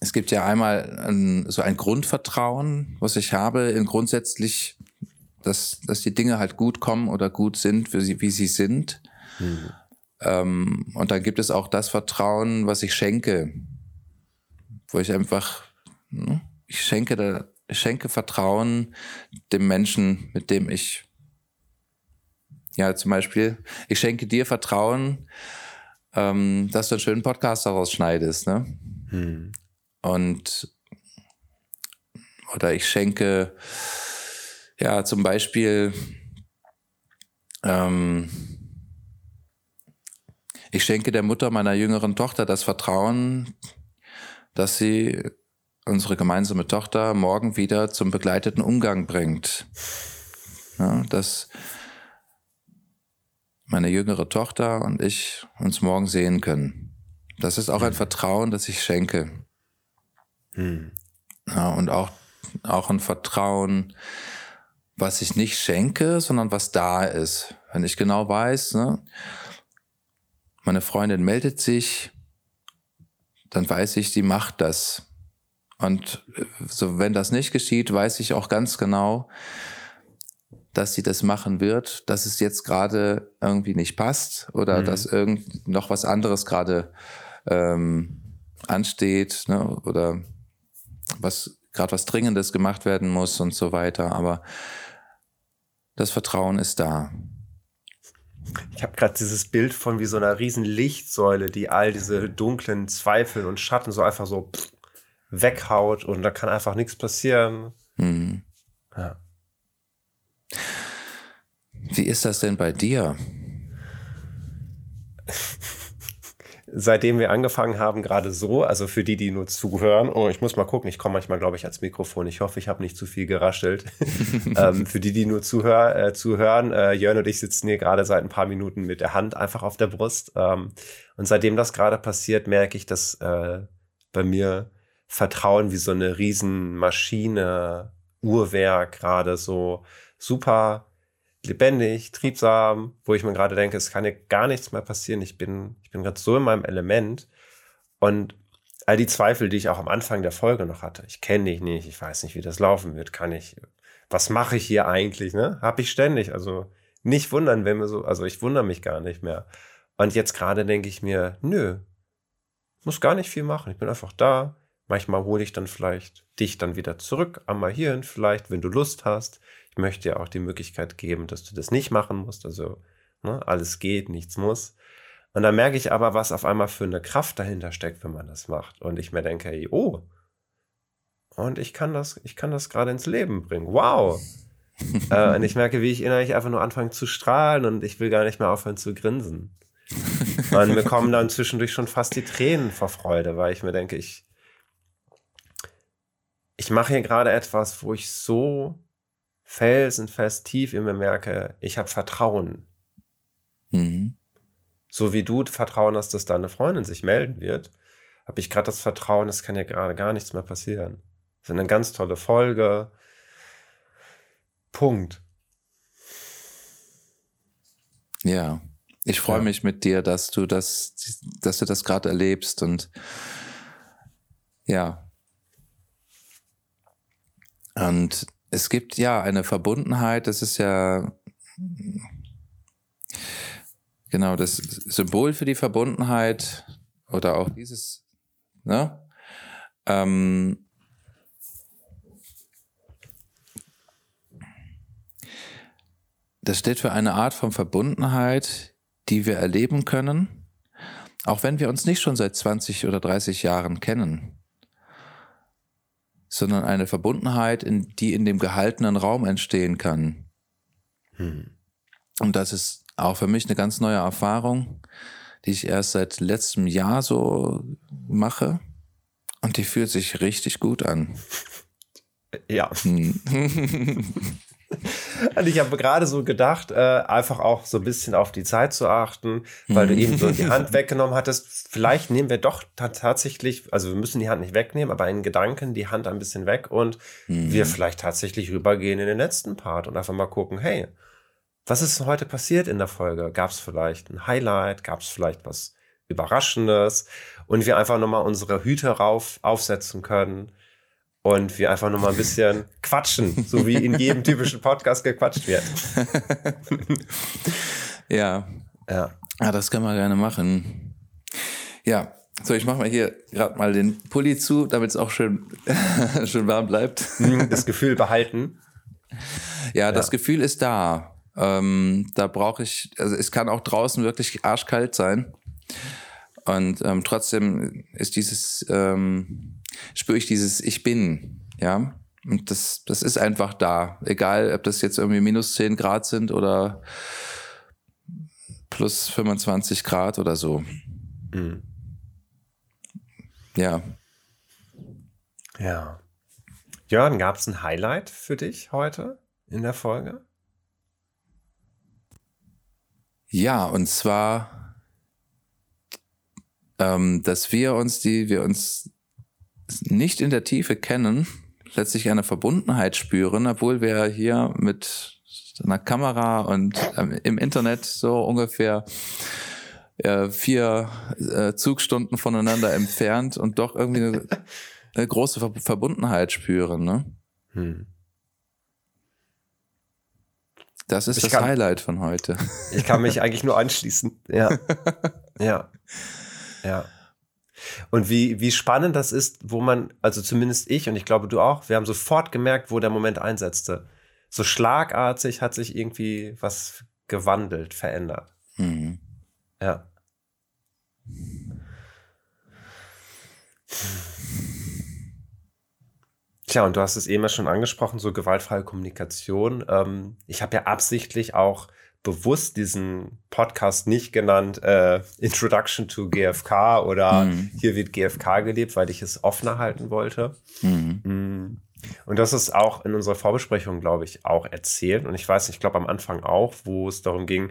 es gibt ja einmal ein, so ein Grundvertrauen, was ich habe, in grundsätzlich, dass, dass die Dinge halt gut kommen oder gut sind, wie sie, wie sie sind. Mhm. Ähm, und dann gibt es auch das Vertrauen, was ich schenke, wo ich einfach, ne, ich schenke, ich schenke Vertrauen dem Menschen, mit dem ich, ja, zum Beispiel, ich schenke dir Vertrauen, ähm, dass du einen schönen Podcast daraus schneidest, ne? Hm. Und, oder ich schenke, ja, zum Beispiel, ähm, ich schenke der Mutter meiner jüngeren Tochter das Vertrauen, dass sie unsere gemeinsame Tochter morgen wieder zum begleiteten Umgang bringt. Ja, dass meine jüngere Tochter und ich uns morgen sehen können. Das ist auch ein Vertrauen, das ich schenke. Hm. Ja, und auch, auch ein Vertrauen, was ich nicht schenke, sondern was da ist. Wenn ich genau weiß, ne, meine Freundin meldet sich, dann weiß ich, sie macht das. Und äh, so, wenn das nicht geschieht, weiß ich auch ganz genau, dass sie das machen wird, dass es jetzt gerade irgendwie nicht passt oder mhm. dass irgend noch was anderes gerade ähm, ansteht ne, oder was gerade was Dringendes gemacht werden muss und so weiter. Aber das Vertrauen ist da. Ich habe gerade dieses Bild von wie so einer riesen Lichtsäule, die all diese dunklen Zweifel und Schatten so einfach so weghaut und da kann einfach nichts passieren. Mhm. Ja. Wie ist das denn bei dir? seitdem wir angefangen haben, gerade so, also für die, die nur zuhören, oh, ich muss mal gucken, ich komme manchmal, glaube ich, ans Mikrofon. Ich hoffe, ich habe nicht zu viel geraschelt. ähm, für die, die nur zuhör, äh, zuhören, äh, Jörn und ich sitzen hier gerade seit ein paar Minuten mit der Hand einfach auf der Brust. Ähm, und seitdem das gerade passiert, merke ich, dass äh, bei mir Vertrauen wie so eine Riesenmaschine, Uhrwerk gerade so super lebendig, triebsam, wo ich mir gerade denke, es kann ja gar nichts mehr passieren. Ich bin, ich bin gerade so in meinem Element. Und all die Zweifel, die ich auch am Anfang der Folge noch hatte, ich kenne dich nicht, ich weiß nicht, wie das laufen wird, kann ich, was mache ich hier eigentlich, ne? Habe ich ständig. Also nicht wundern, wenn wir so, also ich wundere mich gar nicht mehr. Und jetzt gerade denke ich mir, nö, muss gar nicht viel machen. Ich bin einfach da. Manchmal hole ich dann vielleicht dich dann wieder zurück, einmal hierhin vielleicht, wenn du Lust hast möchte dir auch die Möglichkeit geben, dass du das nicht machen musst. Also ne, alles geht, nichts muss. Und dann merke ich aber, was auf einmal für eine Kraft dahinter steckt, wenn man das macht. Und ich mir denke, hey, oh, und ich kann das, ich kann das gerade ins Leben bringen. Wow. äh, und ich merke, wie ich innerlich einfach nur anfange zu strahlen und ich will gar nicht mehr aufhören zu grinsen. Und mir kommen dann zwischendurch schon fast die Tränen vor Freude, weil ich mir denke, ich, ich mache hier gerade etwas, wo ich so felsenfest tief in mir merke, ich habe Vertrauen. Mhm. So wie du Vertrauen hast, dass deine Freundin sich melden wird, habe ich gerade das Vertrauen, es kann ja gerade gar nichts mehr passieren. Das ist eine ganz tolle Folge. Punkt. Ja, ich freue ja. mich mit dir, dass du das, dass du das gerade erlebst und ja. Und es gibt ja eine Verbundenheit, das ist ja genau das Symbol für die Verbundenheit oder auch dieses, ne? Ähm, das steht für eine Art von Verbundenheit, die wir erleben können, auch wenn wir uns nicht schon seit 20 oder 30 Jahren kennen sondern eine Verbundenheit, in, die in dem gehaltenen Raum entstehen kann. Hm. Und das ist auch für mich eine ganz neue Erfahrung, die ich erst seit letztem Jahr so mache. Und die fühlt sich richtig gut an. Ja. Hm. Und ich habe gerade so gedacht, äh, einfach auch so ein bisschen auf die Zeit zu achten, weil du mhm. eben so die Hand weggenommen hattest. Vielleicht nehmen wir doch tatsächlich, also wir müssen die Hand nicht wegnehmen, aber in Gedanken die Hand ein bisschen weg und mhm. wir vielleicht tatsächlich rübergehen in den letzten Part und einfach mal gucken, hey, was ist heute passiert in der Folge? Gab es vielleicht ein Highlight? Gab es vielleicht was Überraschendes? Und wir einfach nochmal unsere Hüte rauf aufsetzen können und wir einfach nur mal ein bisschen quatschen, so wie in jedem typischen Podcast gequatscht wird. ja. Ja. Ja, das können wir gerne machen. Ja, So, ich mache mal hier gerade mal den Pulli zu, damit es auch schön, schön warm bleibt. Mhm, das Gefühl behalten. Ja, das ja. Gefühl ist da. Ähm, da brauche ich, also es kann auch draußen wirklich arschkalt sein. Und ähm, trotzdem ist dieses, ähm, spüre ich dieses Ich bin, ja. Und das, das ist einfach da. Egal, ob das jetzt irgendwie minus 10 Grad sind oder plus 25 Grad oder so. Mhm. Ja. Ja. Jörn, gab es ein Highlight für dich heute in der Folge? Ja, und zwar, ähm, dass wir uns, die wir uns nicht in der Tiefe kennen, letztlich eine Verbundenheit spüren, obwohl wir hier mit einer Kamera und ähm, im Internet so ungefähr äh, vier äh, Zugstunden voneinander entfernt und doch irgendwie eine, eine große Ver Verbundenheit spüren. Ne? Hm. Das ist ich das kann, Highlight von heute. Ich kann mich eigentlich nur anschließen. Ja. ja. Ja. Und wie, wie spannend das ist, wo man, also zumindest ich und ich glaube du auch, wir haben sofort gemerkt, wo der Moment einsetzte. So schlagartig hat sich irgendwie was gewandelt, verändert. Mhm. Ja. Tja, und du hast es eben ja schon angesprochen, so gewaltfreie Kommunikation. Ähm, ich habe ja absichtlich auch bewusst diesen Podcast nicht genannt äh, Introduction to GFK oder mhm. hier wird GFK gelebt, weil ich es offener halten wollte. Mhm. Mm. Und das ist auch in unserer Vorbesprechung, glaube ich, auch erzählt. Und ich weiß, ich glaube am Anfang auch, wo es darum ging,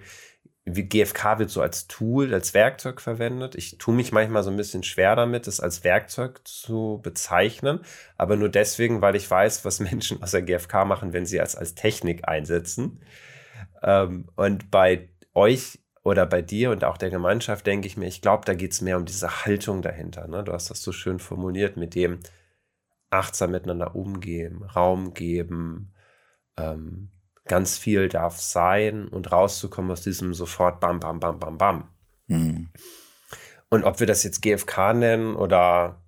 wie GFK wird so als Tool, als Werkzeug verwendet. Ich tue mich manchmal so ein bisschen schwer damit, es als Werkzeug zu bezeichnen, aber nur deswegen, weil ich weiß, was Menschen aus der GFK machen, wenn sie es als Technik einsetzen. Ähm, und bei euch oder bei dir und auch der Gemeinschaft denke ich mir, ich glaube, da geht es mehr um diese Haltung dahinter. Ne? Du hast das so schön formuliert mit dem achtsam miteinander umgehen, Raum geben, ähm, ganz viel darf sein und rauszukommen aus diesem sofort Bam, Bam, Bam, Bam, Bam. Mhm. Und ob wir das jetzt GFK nennen oder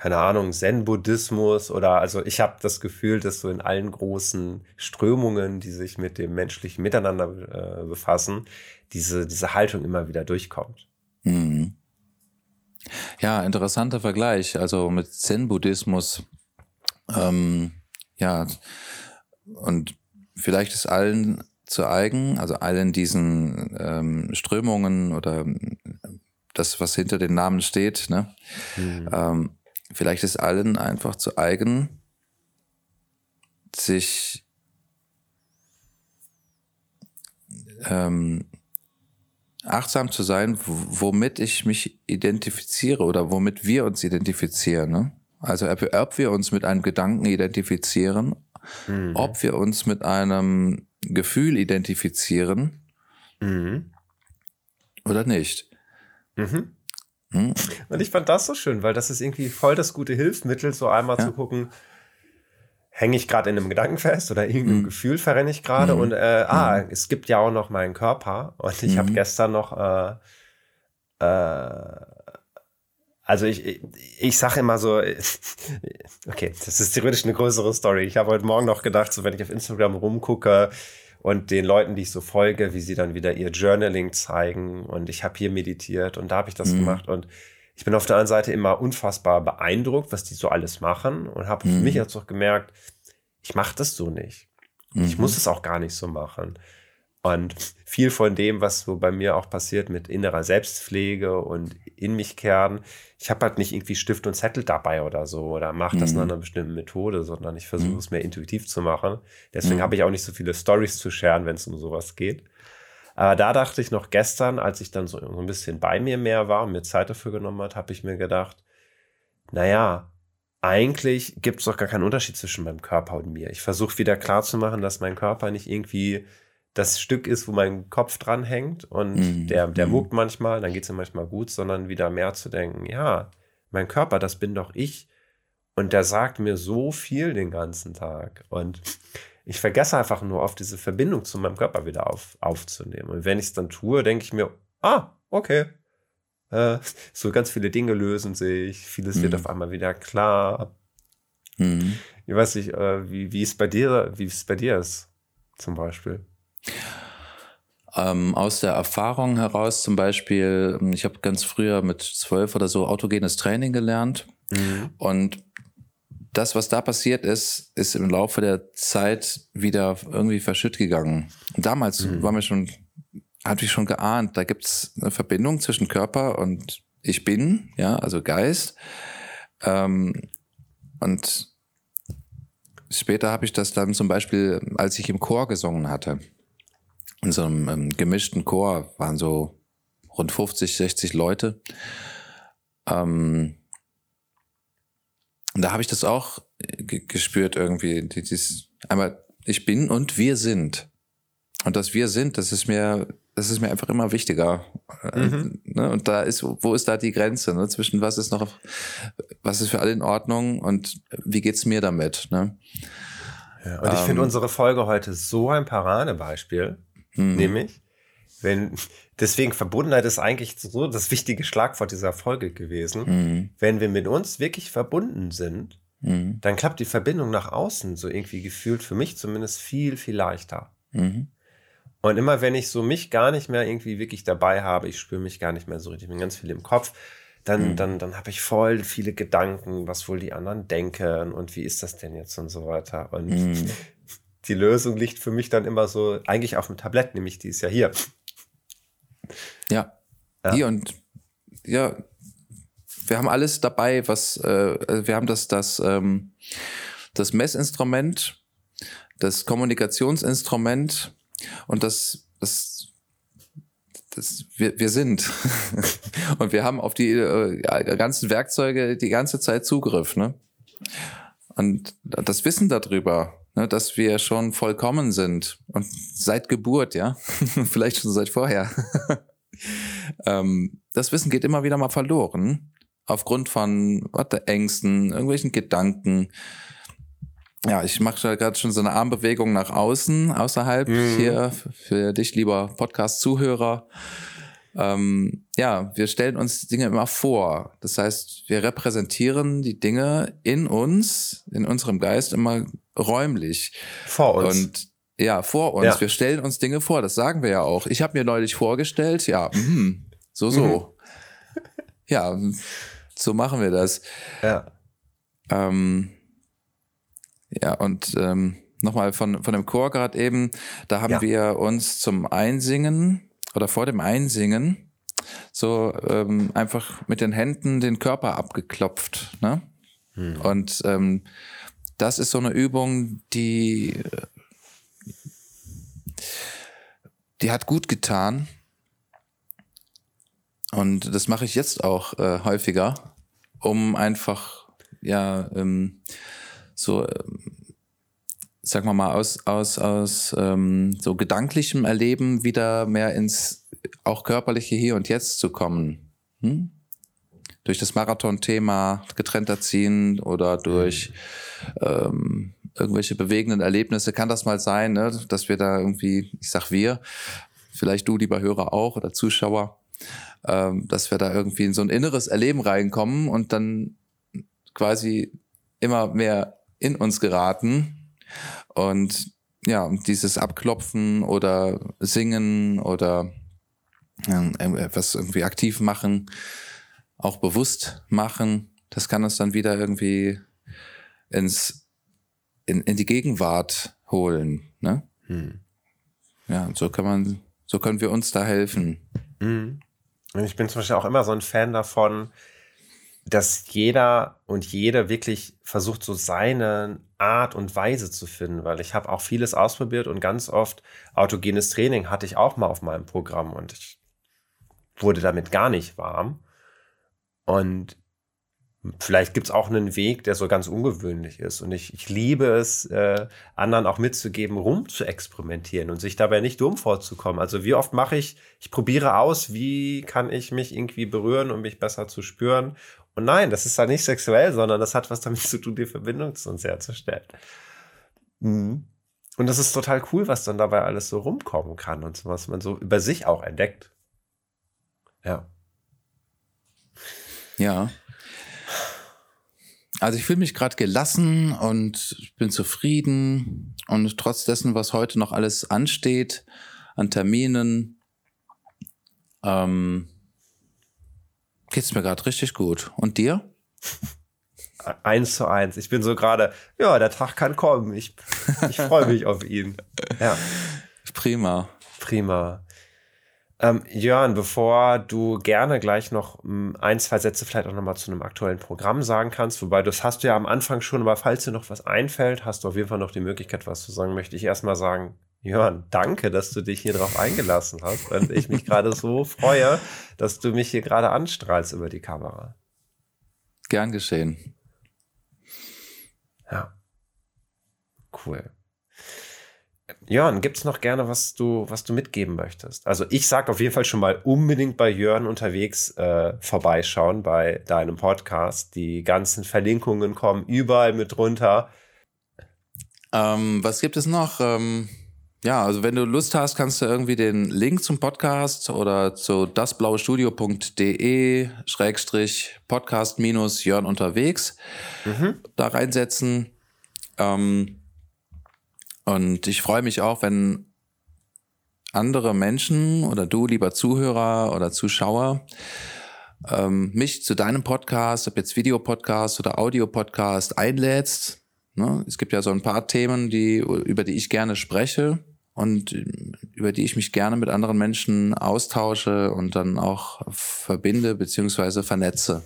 keine Ahnung, Zen-Buddhismus oder also ich habe das Gefühl, dass so in allen großen Strömungen, die sich mit dem menschlichen Miteinander äh, befassen, diese, diese Haltung immer wieder durchkommt. Mhm. Ja, interessanter Vergleich. Also mit Zen-Buddhismus, ähm, ja, und vielleicht ist allen zu eigen, also allen diesen ähm, Strömungen oder das, was hinter den Namen steht, ne? Mhm. Ähm, vielleicht ist allen einfach zu eigen, sich ähm, achtsam zu sein, womit ich mich identifiziere oder womit wir uns identifizieren. Ne? Also ob, wir uns mit einem Gedanken identifizieren mhm. ob wir uns mit einem Gefühl identifizieren mhm. oder nicht. Mhm. Mhm. Und ich fand das so schön, weil das ist irgendwie voll das gute Hilfsmittel, so einmal ja. zu gucken, hänge ich gerade in einem Gedanken fest oder irgendeinem mhm. Gefühl verrenne ich gerade mhm. und äh, ah, mhm. es gibt ja auch noch meinen Körper und ich habe gestern noch äh, äh, also ich, ich, ich sage immer so, okay, das ist theoretisch eine größere Story. Ich habe heute Morgen noch gedacht, so wenn ich auf Instagram rumgucke und den Leuten, die ich so folge, wie sie dann wieder ihr Journaling zeigen und ich habe hier meditiert und da habe ich das mhm. gemacht und ich bin auf der anderen Seite immer unfassbar beeindruckt, was die so alles machen und habe mhm. für mich jetzt auch gemerkt, ich mache das so nicht. Mhm. Ich muss es auch gar nicht so machen. Und viel von dem, was so bei mir auch passiert mit innerer Selbstpflege und in mich kehren, ich habe halt nicht irgendwie Stift und Zettel dabei oder so oder mache das mhm. nach einer bestimmten Methode, sondern ich versuche mhm. es mehr intuitiv zu machen. Deswegen mhm. habe ich auch nicht so viele Stories zu scheren, wenn es um sowas geht. Aber da dachte ich noch gestern, als ich dann so, so ein bisschen bei mir mehr war und mir Zeit dafür genommen hat, habe ich mir gedacht, naja, eigentlich gibt es doch gar keinen Unterschied zwischen meinem Körper und mir. Ich versuche wieder klarzumachen, dass mein Körper nicht irgendwie das Stück ist, wo mein Kopf dran hängt und mhm. der, der mhm. muckt manchmal, dann geht es ihm manchmal gut, sondern wieder mehr zu denken, ja, mein Körper, das bin doch ich. Und der sagt mir so viel den ganzen Tag. Und ich vergesse einfach nur oft diese Verbindung zu meinem Körper wieder auf, aufzunehmen. Und wenn ich es dann tue, denke ich mir, ah, okay. Äh, so ganz viele Dinge lösen sich, vieles mhm. wird auf einmal wieder klar. Mhm. Ich weiß nicht, äh, wie, wie es bei dir, wie es bei dir ist, zum Beispiel. Ähm, aus der Erfahrung heraus zum Beispiel, ich habe ganz früher mit zwölf oder so autogenes Training gelernt mhm. und das, was da passiert ist, ist im Laufe der Zeit wieder irgendwie verschütt gegangen. Und damals mhm. war mir schon, hatte ich schon geahnt, da gibt es eine Verbindung zwischen Körper und ich bin, ja, also Geist. Ähm, und später habe ich das dann zum Beispiel, als ich im Chor gesungen hatte, in so einem ähm, gemischten Chor waren so rund 50, 60 Leute. Ähm, und da habe ich das auch äh, gespürt irgendwie. Dieses, einmal, ich bin und wir sind. Und dass wir sind, das ist mir, das ist mir einfach immer wichtiger. Äh, mhm. Ne? Und da ist, wo ist da die Grenze ne? zwischen was ist noch, was ist für alle in Ordnung und wie geht's mir damit? Ne? Ja, und ich ähm, finde unsere Folge heute so ein Paradebeispiel, mhm. nämlich, wenn, deswegen Verbundenheit ist eigentlich so das wichtige Schlagwort dieser Folge gewesen. Mhm. Wenn wir mit uns wirklich verbunden sind, mhm. dann klappt die Verbindung nach außen so irgendwie gefühlt für mich zumindest viel, viel leichter. Mhm. Und immer wenn ich so mich gar nicht mehr irgendwie wirklich dabei habe, ich spüre mich gar nicht mehr so richtig, ich bin ganz viel im Kopf, dann, mhm. dann, dann habe ich voll viele Gedanken, was wohl die anderen denken und wie ist das denn jetzt und so weiter. Und mhm. Die Lösung liegt für mich dann immer so eigentlich auf dem Tablett, nämlich die ist ja hier. Ja. ja. Hier und ja, wir haben alles dabei, was äh, also wir haben das, das, ähm, das Messinstrument, das Kommunikationsinstrument und das, das, das wir, wir sind. und wir haben auf die äh, ganzen Werkzeuge die ganze Zeit Zugriff, ne? Und das Wissen darüber, ne, dass wir schon vollkommen sind und seit Geburt, ja, vielleicht schon seit vorher. ähm, das Wissen geht immer wieder mal verloren aufgrund von warte, Ängsten, irgendwelchen Gedanken. Ja, ich mache da gerade schon so eine Armbewegung nach außen, außerhalb mhm. hier für dich, lieber Podcast-Zuhörer. Ähm, ja, wir stellen uns Dinge immer vor. Das heißt, wir repräsentieren die Dinge in uns, in unserem Geist immer räumlich. Vor uns. Und ja, vor uns. Ja. Wir stellen uns Dinge vor. Das sagen wir ja auch. Ich habe mir neulich vorgestellt, ja, mh, so, so. Mhm. Ja, so machen wir das. Ja. Ähm, ja, und ähm, nochmal von, von dem Chor gerade eben, da haben ja. wir uns zum Einsingen oder vor dem Einsingen so ähm, einfach mit den Händen den Körper abgeklopft. Ne? Hm. Und ähm, das ist so eine Übung, die, die hat gut getan. Und das mache ich jetzt auch äh, häufiger, um einfach, ja, ähm, so, ähm, sagen wir mal, aus, aus, aus ähm, so gedanklichem Erleben wieder mehr ins auch körperliche Hier und Jetzt zu kommen. Hm? Durch das Marathon-Thema getrennt erziehen oder durch ähm, irgendwelche bewegenden Erlebnisse kann das mal sein, ne? dass wir da irgendwie, ich sag wir, vielleicht du, lieber Hörer auch oder Zuschauer, ähm, dass wir da irgendwie in so ein inneres Erleben reinkommen und dann quasi immer mehr in uns geraten und ja, dieses Abklopfen oder Singen oder etwas irgendwie aktiv machen, auch bewusst machen, das kann uns dann wieder irgendwie ins, in, in die Gegenwart holen. Ne? Hm. Ja, und so kann man, so können wir uns da helfen. Hm. Und ich bin zum Beispiel auch immer so ein Fan davon, dass jeder und jede wirklich versucht, so seine Art und Weise zu finden, weil ich habe auch vieles ausprobiert und ganz oft autogenes Training hatte ich auch mal auf meinem Programm und ich wurde damit gar nicht warm. Und vielleicht gibt es auch einen Weg, der so ganz ungewöhnlich ist. Und ich, ich liebe es, äh, anderen auch mitzugeben, rum zu experimentieren und sich dabei nicht dumm vorzukommen. Also wie oft mache ich, ich probiere aus, wie kann ich mich irgendwie berühren, um mich besser zu spüren. Und nein, das ist da nicht sexuell, sondern das hat was damit zu tun, die Verbindung zu uns herzustellen. Mhm. Und das ist total cool, was dann dabei alles so rumkommen kann und so, was man so über sich auch entdeckt. Ja. Ja. Also ich fühle mich gerade gelassen und bin zufrieden und trotz dessen, was heute noch alles ansteht an Terminen, ähm, geht es mir gerade richtig gut. Und dir? Eins zu eins. Ich bin so gerade, ja, der Tag kann kommen. Ich, ich freue mich auf ihn. Ja. Prima. Prima. Ähm, Jörn, bevor du gerne gleich noch hm, ein, zwei Sätze vielleicht auch nochmal zu einem aktuellen Programm sagen kannst, wobei das hast du ja am Anfang schon, aber falls dir noch was einfällt, hast du auf jeden Fall noch die Möglichkeit, was zu sagen, möchte ich erstmal sagen, Jörn, danke, dass du dich hier drauf eingelassen hast und ich mich gerade so freue, dass du mich hier gerade anstrahlst über die Kamera. Gern geschehen. Ja. Cool. Jörn, gibt es noch gerne, was du, was du mitgeben möchtest? Also ich sage auf jeden Fall schon mal unbedingt bei Jörn unterwegs äh, vorbeischauen bei deinem Podcast. Die ganzen Verlinkungen kommen überall mit runter. Ähm, was gibt es noch? Ähm, ja, also wenn du Lust hast, kannst du irgendwie den Link zum Podcast oder zu dasblauestudio.de Schrägstrich Podcast minus Jörn unterwegs mhm. da reinsetzen. Ähm, und ich freue mich auch, wenn andere Menschen oder du, lieber Zuhörer oder Zuschauer, ähm, mich zu deinem Podcast, ob jetzt Videopodcast oder Audiopodcast einlädst. Ne? Es gibt ja so ein paar Themen, die, über die ich gerne spreche und über die ich mich gerne mit anderen Menschen austausche und dann auch verbinde beziehungsweise vernetze.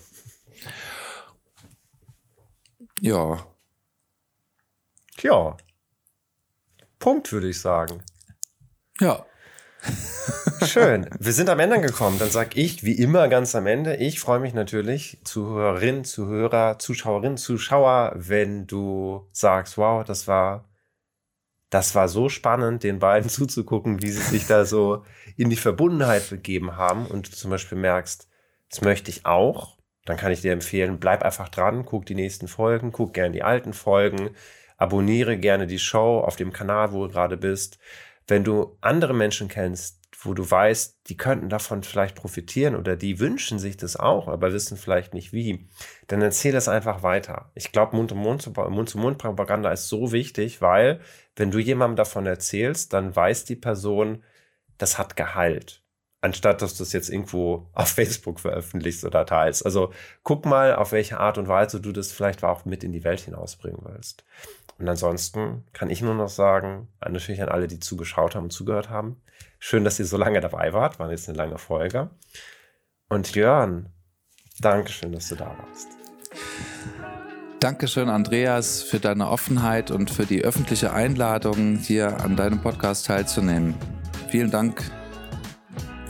Ja. Ja. Punkt, würde ich sagen. Ja. Schön. Wir sind am Ende gekommen. Dann sage ich, wie immer ganz am Ende, ich freue mich natürlich, Zuhörerinnen, Zuhörer, Zuschauerinnen, Zuschauer, wenn du sagst, wow, das war, das war so spannend, den beiden zuzugucken, wie sie sich da so in die Verbundenheit begeben haben und du zum Beispiel merkst, das möchte ich auch, dann kann ich dir empfehlen, bleib einfach dran, guck die nächsten Folgen, guck gern die alten Folgen, abonniere gerne die Show auf dem Kanal, wo du gerade bist. Wenn du andere Menschen kennst, wo du weißt, die könnten davon vielleicht profitieren oder die wünschen sich das auch, aber wissen vielleicht nicht wie, dann erzähl das einfach weiter. Ich glaube, Mund-zu-Mund-Propaganda ist so wichtig, weil wenn du jemandem davon erzählst, dann weiß die Person, das hat Gehalt anstatt dass du es jetzt irgendwo auf Facebook veröffentlichst oder teilst. Also guck mal, auf welche Art und Weise du das vielleicht auch mit in die Welt hinausbringen willst. Und ansonsten kann ich nur noch sagen, natürlich an alle, die zugeschaut haben und zugehört haben. Schön, dass ihr so lange dabei wart. War jetzt eine lange Folge. Und Jörn, Dankeschön, dass du da warst. Dankeschön, Andreas, für deine Offenheit und für die öffentliche Einladung, hier an deinem Podcast teilzunehmen. Vielen Dank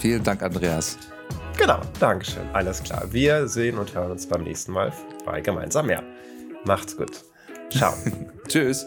Vielen Dank, Andreas. Genau, Dankeschön. Alles klar. Wir sehen und hören uns beim nächsten Mal bei Gemeinsam mehr. Macht's gut. Ciao. Tschüss.